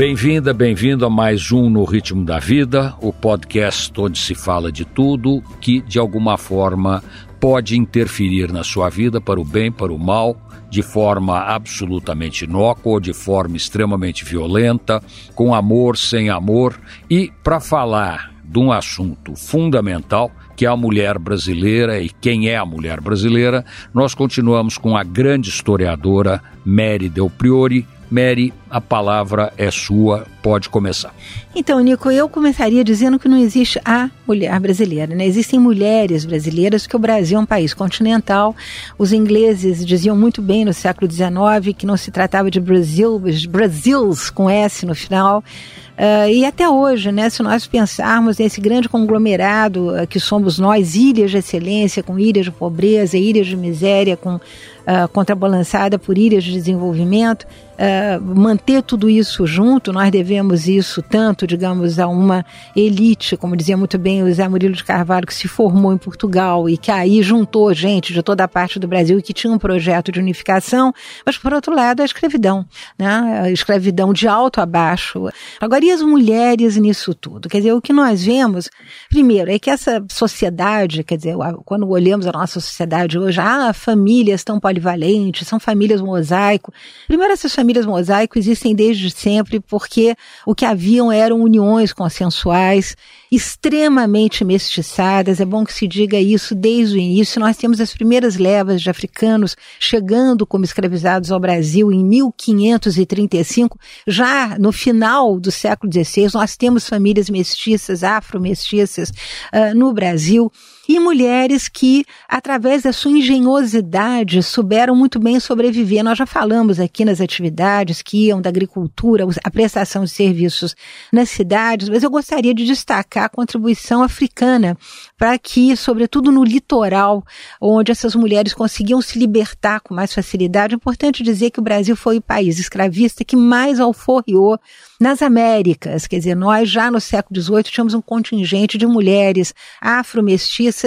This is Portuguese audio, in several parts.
Bem-vinda, bem-vindo a mais um No Ritmo da Vida, o podcast onde se fala de tudo que de alguma forma pode interferir na sua vida para o bem, para o mal, de forma absolutamente inócua de forma extremamente violenta, com amor, sem amor, e para falar de um assunto fundamental que é a mulher brasileira e quem é a mulher brasileira, nós continuamos com a grande historiadora Mary Del Priori, Mary, a palavra é sua, pode começar. Então, Nico, eu começaria dizendo que não existe a mulher brasileira, né? Existem mulheres brasileiras, porque o Brasil é um país continental. Os ingleses diziam muito bem no século XIX que não se tratava de Brasil, Brasils com S no final. Uh, e até hoje, né, se nós pensarmos nesse grande conglomerado uh, que somos nós, ilhas de excelência, com ilhas de pobreza, ilhas de miséria, com uh, contrabalançada por ilhas de desenvolvimento, uh, manter tudo isso junto, nós devemos isso tanto, digamos, a uma elite, como dizia muito bem o Zé Murilo de Carvalho, que se formou em Portugal e que aí juntou gente de toda a parte do Brasil e que tinha um projeto de unificação, mas por outro lado a escravidão, né? a escravidão de alto a baixo. Agora, e as mulheres nisso tudo? Quer dizer, o que nós vemos, primeiro, é que essa sociedade, quer dizer, quando olhamos a nossa sociedade hoje, ah, famílias tão polivalentes, são famílias mosaico. Primeiro, essas famílias famílias mosaico existem desde sempre porque o que haviam eram uniões consensuais extremamente mestiçadas. É bom que se diga isso desde o início. Nós temos as primeiras levas de africanos chegando como escravizados ao Brasil em 1535. Já no final do século XVI, nós temos famílias mestiças, afro-mestiças uh, no Brasil e mulheres que, através da sua engenhosidade, souberam muito bem sobreviver. Nós já falamos aqui nas atividades que iam da agricultura, a prestação de serviços nas cidades, mas eu gostaria de destacar a contribuição africana para que, sobretudo no litoral, onde essas mulheres conseguiam se libertar com mais facilidade, é importante dizer que o Brasil foi o país escravista que mais alforriou nas Américas, quer dizer, nós já no século XVIII tínhamos um contingente de mulheres afro-mestiças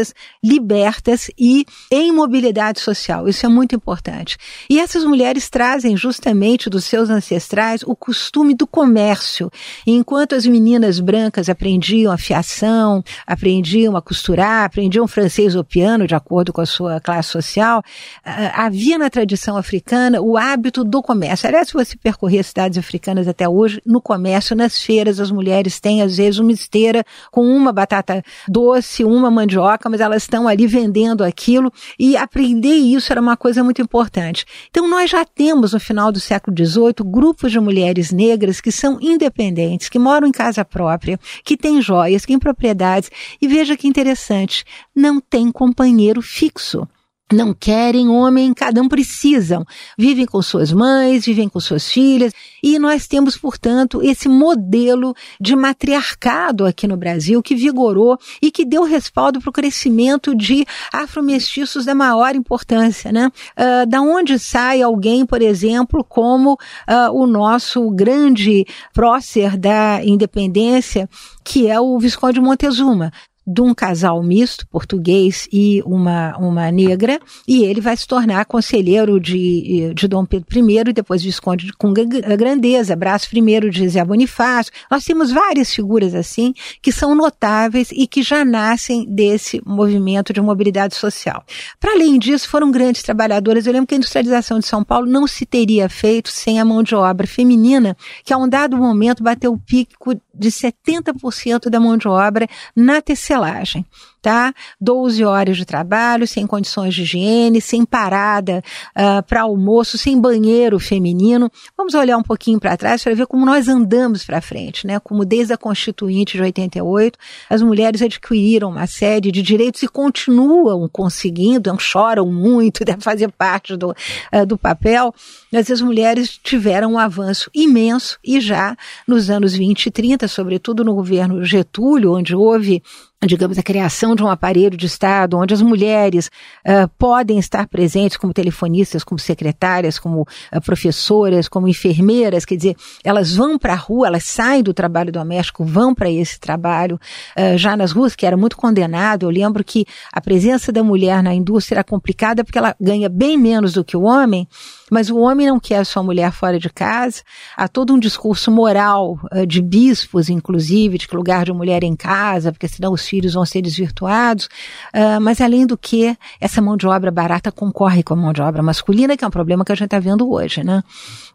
libertas e em mobilidade social. Isso é muito importante. E essas mulheres trazem justamente dos seus ancestrais o costume do comércio. Enquanto as meninas brancas aprendiam a fiação, aprendiam a costurar, aprendiam francês ou piano, de acordo com a sua classe social, havia na tradição africana o hábito do comércio. Aliás, se você percorrer as cidades africanas até hoje, no comércio, nas feiras, as mulheres têm às vezes uma esteira com uma batata doce, uma mandioca, mas elas estão ali vendendo aquilo. E aprender isso era uma coisa muito importante. Então nós já temos no final do século XVIII grupos de mulheres negras que são independentes, que moram em casa própria, que têm joias, que têm propriedades. E veja que interessante, não tem companheiro fixo não querem homem, cada um precisam. Vivem com suas mães, vivem com suas filhas, e nós temos, portanto, esse modelo de matriarcado aqui no Brasil que vigorou e que deu respaldo para o crescimento de afromestiços da maior importância, né? Uh, da onde sai alguém, por exemplo, como uh, o nosso grande prócer da independência, que é o Visconde Montezuma de um casal misto, português e uma, uma negra, e ele vai se tornar conselheiro de, de Dom Pedro I e depois visconde com grandeza, braço primeiro de Zé Bonifácio. Nós temos várias figuras assim que são notáveis e que já nascem desse movimento de mobilidade social. Para além disso, foram grandes trabalhadoras. Eu lembro que a industrialização de São Paulo não se teria feito sem a mão de obra feminina, que a um dado momento bateu o pico de 70% da mão de obra na tecelagem tá? 12 horas de trabalho, sem condições de higiene, sem parada uh, para almoço, sem banheiro feminino. Vamos olhar um pouquinho para trás para ver como nós andamos para frente, né? Como desde a Constituinte de 88, as mulheres adquiriram uma série de direitos e continuam conseguindo, choram muito, deve fazer parte do, uh, do papel, mas as mulheres tiveram um avanço imenso e já nos anos 20 e 30, sobretudo no governo Getúlio, onde houve digamos, a criação de um aparelho de Estado onde as mulheres uh, podem estar presentes como telefonistas, como secretárias, como uh, professoras, como enfermeiras, quer dizer, elas vão para a rua, elas saem do trabalho doméstico, vão para esse trabalho, uh, já nas ruas, que era muito condenado, eu lembro que a presença da mulher na indústria era complicada porque ela ganha bem menos do que o homem, mas o homem não quer sua mulher fora de casa. Há todo um discurso moral de bispos, inclusive, de que lugar de mulher é em casa, porque senão os filhos vão ser desvirtuados. Uh, mas além do que, essa mão de obra barata concorre com a mão de obra masculina, que é um problema que a gente está vendo hoje, né?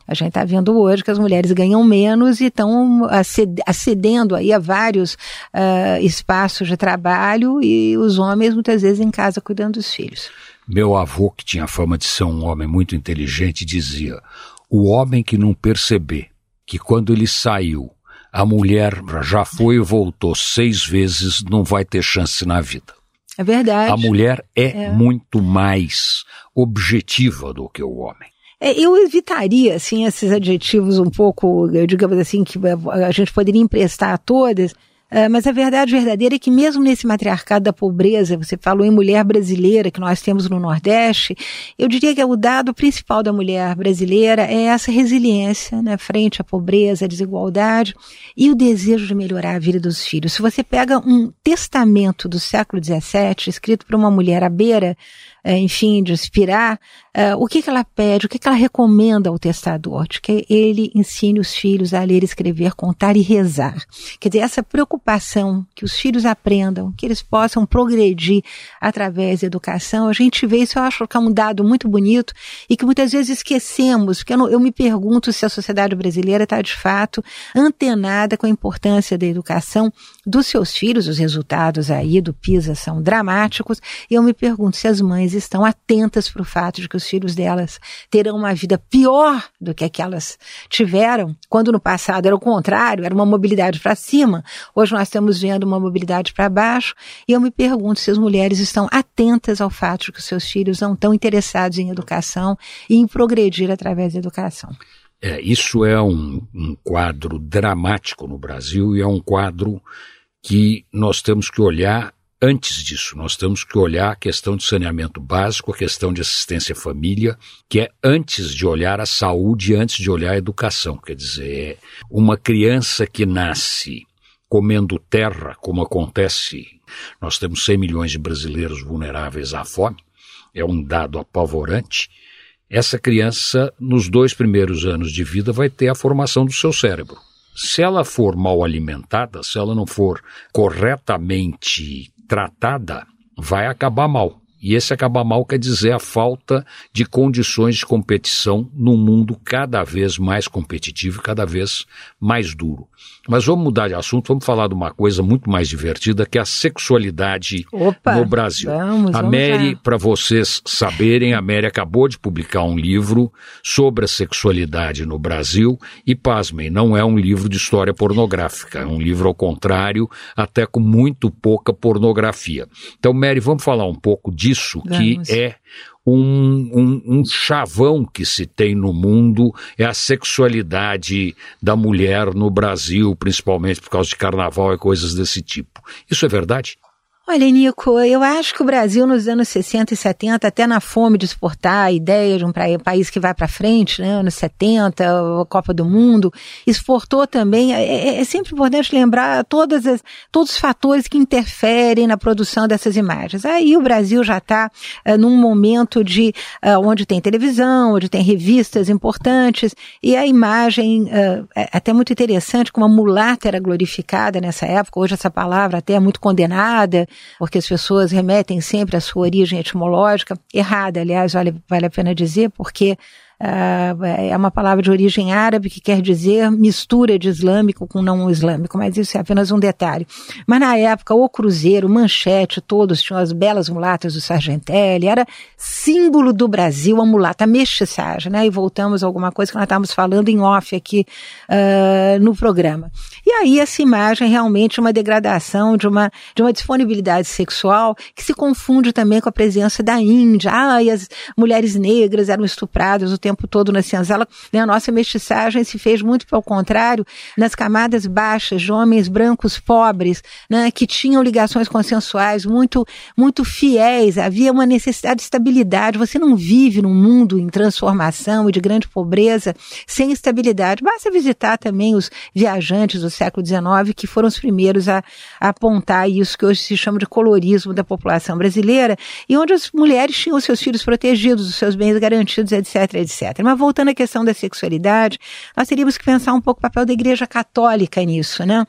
A gente está vendo hoje que as mulheres ganham menos e estão acedendo aí a vários uh, espaços de trabalho e os homens muitas vezes em casa cuidando dos filhos. Meu avô, que tinha fama de ser um homem muito inteligente, dizia: o homem que não perceber que quando ele saiu, a mulher já foi e voltou seis vezes, não vai ter chance na vida. É verdade. A mulher é, é. muito mais objetiva do que o homem. É, eu evitaria, assim, esses adjetivos um pouco, digamos assim, que a gente poderia emprestar a todas, mas a verdade verdadeira é que mesmo nesse matriarcado da pobreza, você falou em mulher brasileira que nós temos no Nordeste, eu diria que o dado principal da mulher brasileira é essa resiliência né, frente à pobreza, à desigualdade e o desejo de melhorar a vida dos filhos. Se você pega um testamento do século XVII, escrito por uma mulher à beira enfim, de inspirar, uh, o que, que ela pede, o que, que ela recomenda ao testador? De que ele ensine os filhos a ler, escrever, contar e rezar. Quer dizer, essa preocupação que os filhos aprendam, que eles possam progredir através da educação, a gente vê isso, eu acho que é um dado muito bonito e que muitas vezes esquecemos, porque eu, não, eu me pergunto se a sociedade brasileira está de fato antenada com a importância da educação dos seus filhos, os resultados aí do PISA são dramáticos, e eu me pergunto se as mães estão atentas para o fato de que os filhos delas terão uma vida pior do que aquelas tiveram, quando no passado era o contrário, era uma mobilidade para cima, hoje nós estamos vendo uma mobilidade para baixo, e eu me pergunto se as mulheres estão atentas ao fato de que os seus filhos não estão interessados em educação e em progredir através da educação. É, isso é um, um quadro dramático no Brasil e é um quadro que nós temos que olhar antes disso. Nós temos que olhar a questão de saneamento básico, a questão de assistência à família, que é antes de olhar a saúde, antes de olhar a educação. Quer dizer, é uma criança que nasce comendo terra, como acontece, nós temos 100 milhões de brasileiros vulneráveis à fome, é um dado apavorante. Essa criança, nos dois primeiros anos de vida, vai ter a formação do seu cérebro. Se ela for mal alimentada, se ela não for corretamente tratada, vai acabar mal. E esse acabar mal quer dizer a falta de condições de competição num mundo cada vez mais competitivo e cada vez mais duro. Mas vamos mudar de assunto, vamos falar de uma coisa muito mais divertida, que é a sexualidade Opa, no Brasil. Vamos, a Mary, para vocês saberem, a Mary acabou de publicar um livro sobre a sexualidade no Brasil e, pasmem, não é um livro de história pornográfica, é um livro ao contrário, até com muito pouca pornografia. Então, Mary, vamos falar um pouco disso, vamos. que é um, um, um, chavão que se tem no mundo é a sexualidade da mulher no Brasil, principalmente por causa de carnaval e coisas desse tipo. Isso é verdade? Olha, Nico, eu acho que o Brasil nos anos 60 e 70, até na fome de exportar a ideia de um país que vai para frente, né, anos 70, a Copa do Mundo, exportou também, é, é, é sempre importante lembrar todas as, todos os fatores que interferem na produção dessas imagens. Aí o Brasil já está uh, num momento de uh, onde tem televisão, onde tem revistas importantes, e a imagem uh, é até muito interessante, como a mulata era glorificada nessa época, hoje essa palavra até é muito condenada, porque as pessoas remetem sempre à sua origem etimológica, errada, aliás, vale, vale a pena dizer, porque é uma palavra de origem árabe que quer dizer mistura de islâmico com não islâmico, mas isso é apenas um detalhe. Mas na época, o Cruzeiro, Manchete, todos tinham as belas mulatas do Sargentelli, era símbolo do Brasil, a mulata, a mestiçagem, né? E voltamos a alguma coisa que nós estávamos falando em off aqui uh, no programa. E aí essa imagem realmente é uma degradação de uma, de uma disponibilidade sexual que se confunde também com a presença da Índia. Ah, e as mulheres negras eram estupradas o tempo todo na senzala. Né? A nossa mestiçagem se fez muito pelo contrário nas camadas baixas de homens brancos pobres, né? que tinham ligações consensuais muito, muito fiéis. Havia uma necessidade de estabilidade. Você não vive num mundo em transformação e de grande pobreza sem estabilidade. Basta visitar também os viajantes do século XIX que foram os primeiros a, a apontar isso que hoje se chama de colorismo da população brasileira e onde as mulheres tinham seus filhos protegidos, os seus bens garantidos, etc, etc. Mas voltando à questão da sexualidade, nós teríamos que pensar um pouco o papel da Igreja Católica nisso, né?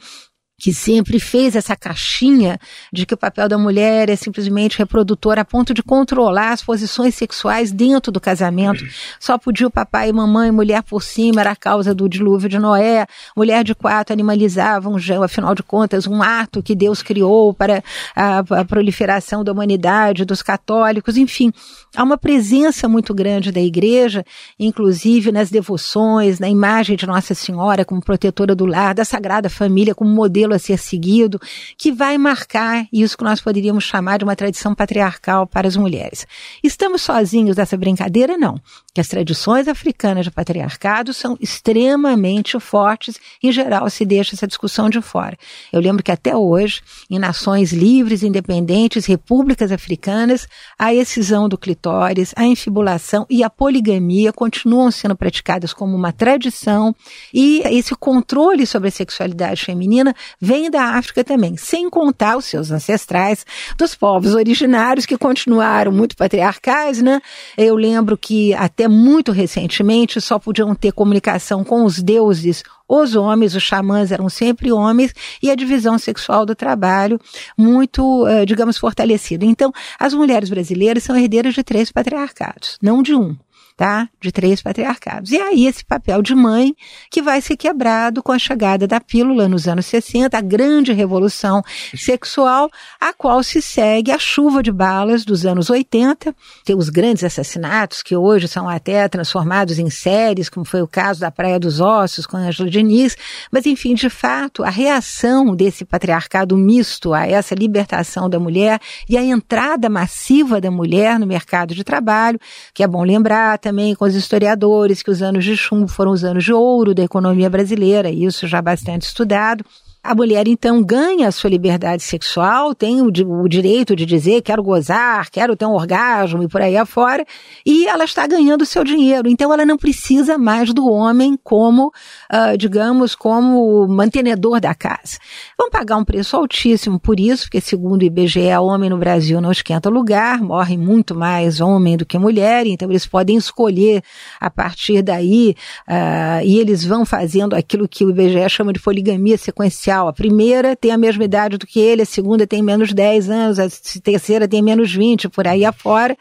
Que sempre fez essa caixinha de que o papel da mulher é simplesmente reprodutor a ponto de controlar as posições sexuais dentro do casamento. Só podia o papai e mamãe, mulher por cima, era a causa do dilúvio de Noé. Mulher de quatro animalizavam, afinal de contas, um ato que Deus criou para a, a proliferação da humanidade, dos católicos, enfim. Há uma presença muito grande da igreja, inclusive nas devoções, na imagem de Nossa Senhora como protetora do lar, da Sagrada Família como modelo modelo a ser seguido, que vai marcar isso que nós poderíamos chamar de uma tradição patriarcal para as mulheres. Estamos sozinhos nessa brincadeira? Não. Que as tradições africanas de patriarcado são extremamente fortes, em geral se deixa essa discussão de fora. Eu lembro que até hoje, em nações livres, independentes, repúblicas africanas, a excisão do clitóris, a infibulação e a poligamia continuam sendo praticadas como uma tradição e esse controle sobre a sexualidade feminina vem da África também, sem contar os seus ancestrais dos povos originários que continuaram muito patriarcais, né? Eu lembro que até muito recentemente só podiam ter comunicação com os deuses os homens, os xamãs eram sempre homens, e a divisão sexual do trabalho muito, eh, digamos, fortalecida. Então, as mulheres brasileiras são herdeiras de três patriarcados, não de um tá? De três patriarcados. E aí esse papel de mãe que vai ser quebrado com a chegada da pílula nos anos 60, a grande revolução sexual, a qual se segue a chuva de balas dos anos 80, tem os grandes assassinatos que hoje são até transformados em séries, como foi o caso da Praia dos Ossos com Angela Diniz, mas enfim, de fato, a reação desse patriarcado misto a essa libertação da mulher e a entrada massiva da mulher no mercado de trabalho, que é bom lembrar, também com os historiadores que os anos de chumbo foram os anos de ouro da economia brasileira, isso já bastante estudado. A mulher então ganha a sua liberdade sexual, tem o, o, direito de dizer quero gozar, quero ter um orgasmo e por aí afora, e ela está ganhando o seu dinheiro. Então ela não precisa mais do homem como, uh, digamos, como mantenedor da casa. Vão pagar um preço altíssimo por isso, porque segundo o IBGE, homem no Brasil não esquenta lugar, morre muito mais homem do que mulher, então eles podem escolher a partir daí, uh, e eles vão fazendo aquilo que o IBGE chama de poligamia sequencial a primeira tem a mesma idade do que ele, a segunda tem menos 10 anos, a terceira tem menos 20, por aí afora.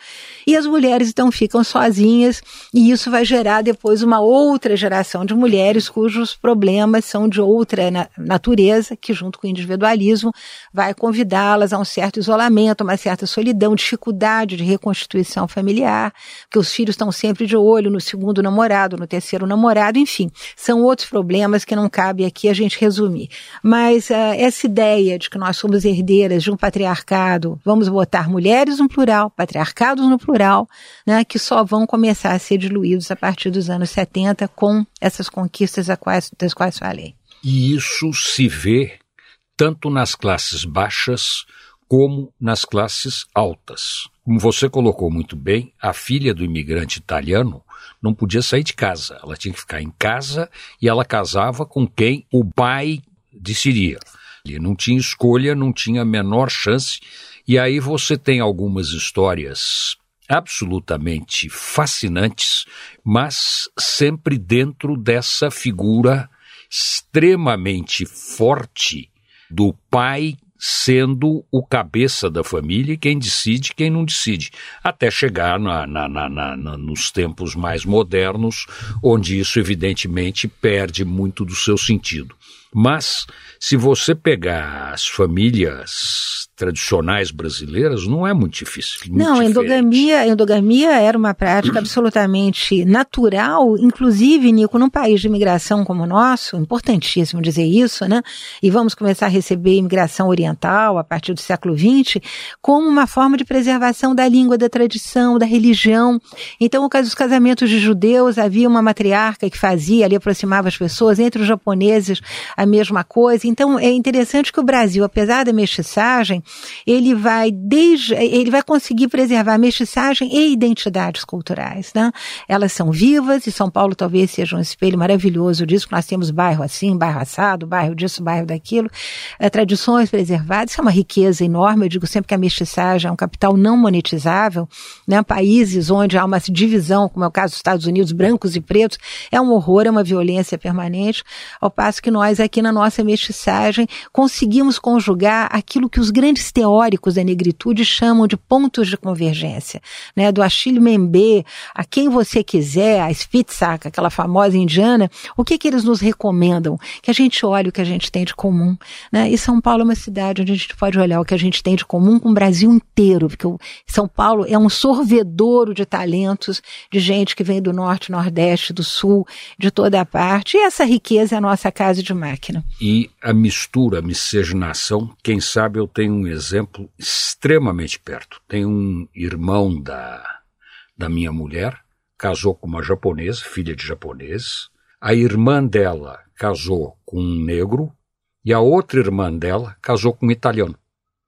E as mulheres então ficam sozinhas e isso vai gerar depois uma outra geração de mulheres cujos problemas são de outra natureza, que junto com o individualismo vai convidá-las a um certo isolamento, uma certa solidão, dificuldade de reconstituição familiar, porque os filhos estão sempre de olho no segundo namorado, no terceiro namorado, enfim, são outros problemas que não cabe aqui a gente resumir. Mas uh, essa ideia de que nós somos herdeiras de um patriarcado, vamos botar mulheres no plural, patriarcados no plural, né, que só vão começar a ser diluídos a partir dos anos 70 com essas conquistas quais, das quais falei. E isso se vê tanto nas classes baixas como nas classes altas. Como você colocou muito bem, a filha do imigrante italiano não podia sair de casa. Ela tinha que ficar em casa e ela casava com quem o pai decidiria. Ele não tinha escolha, não tinha a menor chance. E aí você tem algumas histórias absolutamente fascinantes, mas sempre dentro dessa figura extremamente forte do pai sendo o cabeça da família e quem decide, quem não decide, até chegar na, na, na, nos tempos mais modernos, onde isso evidentemente perde muito do seu sentido. Mas, se você pegar as famílias tradicionais brasileiras, não é muito difícil. Muito não, endogamia, endogamia era uma prática absolutamente natural, inclusive, Nico, num país de imigração como o nosso, importantíssimo dizer isso, né? E vamos começar a receber imigração oriental a partir do século XX, como uma forma de preservação da língua, da tradição, da religião. Então, os casamentos de judeus, havia uma matriarca que fazia, ali aproximava as pessoas, entre os japoneses, a mesma coisa. Então, é interessante que o Brasil, apesar da mestiçagem, ele vai desde, ele vai conseguir preservar a mestiçagem e identidades culturais, né? Elas são vivas e São Paulo talvez seja um espelho maravilhoso disso, nós temos bairro assim, bairro assado, bairro disso, bairro daquilo, é, tradições preservadas, isso é uma riqueza enorme, eu digo sempre que a mestiçagem é um capital não monetizável, né? Países onde há uma divisão, como é o caso dos Estados Unidos, brancos e pretos, é um horror, é uma violência permanente, ao passo que nós aqui na nossa mestiçagem conseguimos conjugar aquilo que os grandes grandes teóricos da negritude chamam de pontos de convergência, né? Do Achille Mbembe, a quem você quiser, a Spitzak, aquela famosa indiana, o que que eles nos recomendam? Que a gente olhe o que a gente tem de comum, né? E São Paulo é uma cidade onde a gente pode olhar o que a gente tem de comum com o Brasil inteiro, porque São Paulo é um sorvedouro de talentos, de gente que vem do norte, nordeste, do sul, de toda a parte, e essa riqueza é a nossa casa de máquina. E a mistura, a miscigenação, quem sabe eu tenho um exemplo extremamente perto. Tem um irmão da, da minha mulher, casou com uma japonesa, filha de japoneses. A irmã dela casou com um negro e a outra irmã dela casou com um italiano.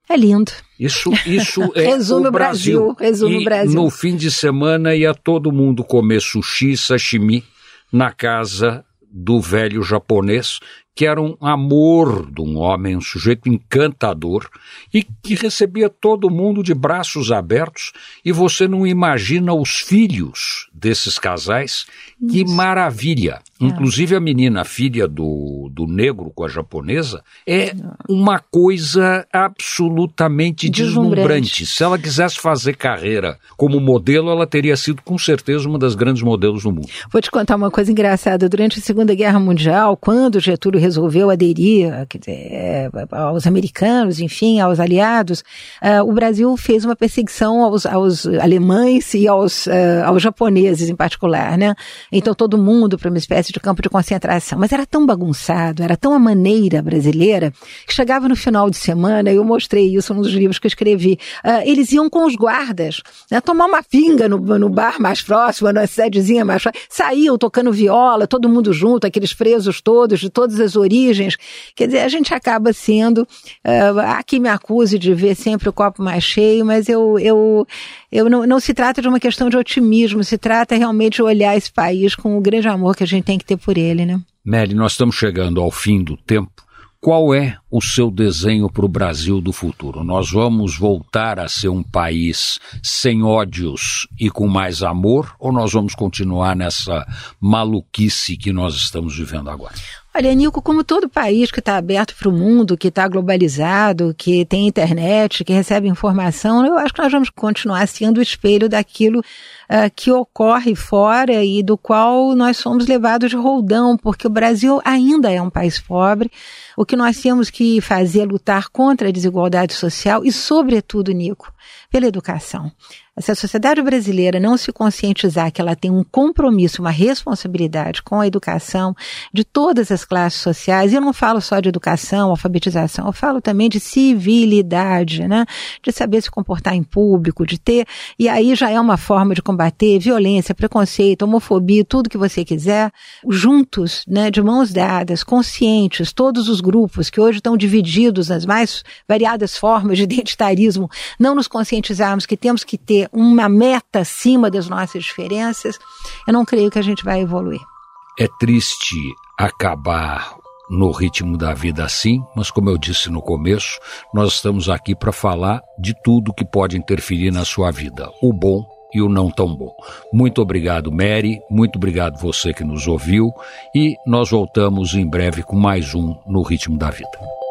É lindo. Isso, isso é resume o Brasil. Brasil. Resume e o Brasil. No fim de semana ia todo mundo comer sushi, sashimi na casa do velho japonês que era um amor de um homem, um sujeito encantador e que recebia todo mundo de braços abertos e você não imagina os filhos desses casais. Isso. Que maravilha! É. Inclusive a menina, filha do, do negro com a japonesa, é uma coisa absolutamente deslumbrante. deslumbrante. Se ela quisesse fazer carreira como modelo, ela teria sido com certeza uma das grandes modelos do mundo. Vou te contar uma coisa engraçada. Durante a Segunda Guerra Mundial, quando Getúlio resolveu aderir dizer, é, aos americanos, enfim, aos aliados, uh, o Brasil fez uma perseguição aos, aos alemães e aos, uh, aos japoneses em particular, né? Então todo mundo para uma espécie de campo de concentração. Mas era tão bagunçado, era tão a maneira brasileira, que chegava no final de semana, eu mostrei isso nos livros que eu escrevi, uh, eles iam com os guardas, né, tomar uma pinga no, no bar mais próximo, na cidadezinha mais próxima, saíam tocando viola, todo mundo junto, aqueles presos todos, de todas as origens. Quer dizer, a gente acaba sendo. Uh, há quem me acuse de ver sempre o copo mais cheio, mas eu, eu, eu não, não se trata de uma questão de otimismo, se trata realmente de olhar esse país com o grande amor que a gente tem que ter por ele, né? Mary, nós estamos chegando ao fim do tempo. Qual é o seu desenho para o Brasil do futuro? Nós vamos voltar a ser um país sem ódios e com mais amor ou nós vamos continuar nessa maluquice que nós estamos vivendo agora? Olha, Nico, como todo país que está aberto para o mundo, que está globalizado, que tem internet, que recebe informação, eu acho que nós vamos continuar sendo o espelho daquilo uh, que ocorre fora e do qual nós somos levados de roldão, porque o Brasil ainda é um país pobre. O que nós temos que fazer é lutar contra a desigualdade social e, sobretudo, Nico, pela educação. Se a sociedade brasileira não se conscientizar que ela tem um compromisso, uma responsabilidade com a educação de todas as classes sociais, e eu não falo só de educação, alfabetização, eu falo também de civilidade, né? De saber se comportar em público, de ter, e aí já é uma forma de combater violência, preconceito, homofobia, tudo que você quiser, juntos, né, de mãos dadas, conscientes, todos os grupos que hoje estão divididos nas mais variadas formas de identitarismo, não nos conscientizarmos que temos que ter uma meta acima das nossas diferenças, eu não creio que a gente vai evoluir. É triste acabar no ritmo da vida assim, mas como eu disse no começo, nós estamos aqui para falar de tudo que pode interferir na sua vida, o bom e o não tão bom. Muito obrigado, Mary, muito obrigado você que nos ouviu e nós voltamos em breve com mais um no ritmo da vida.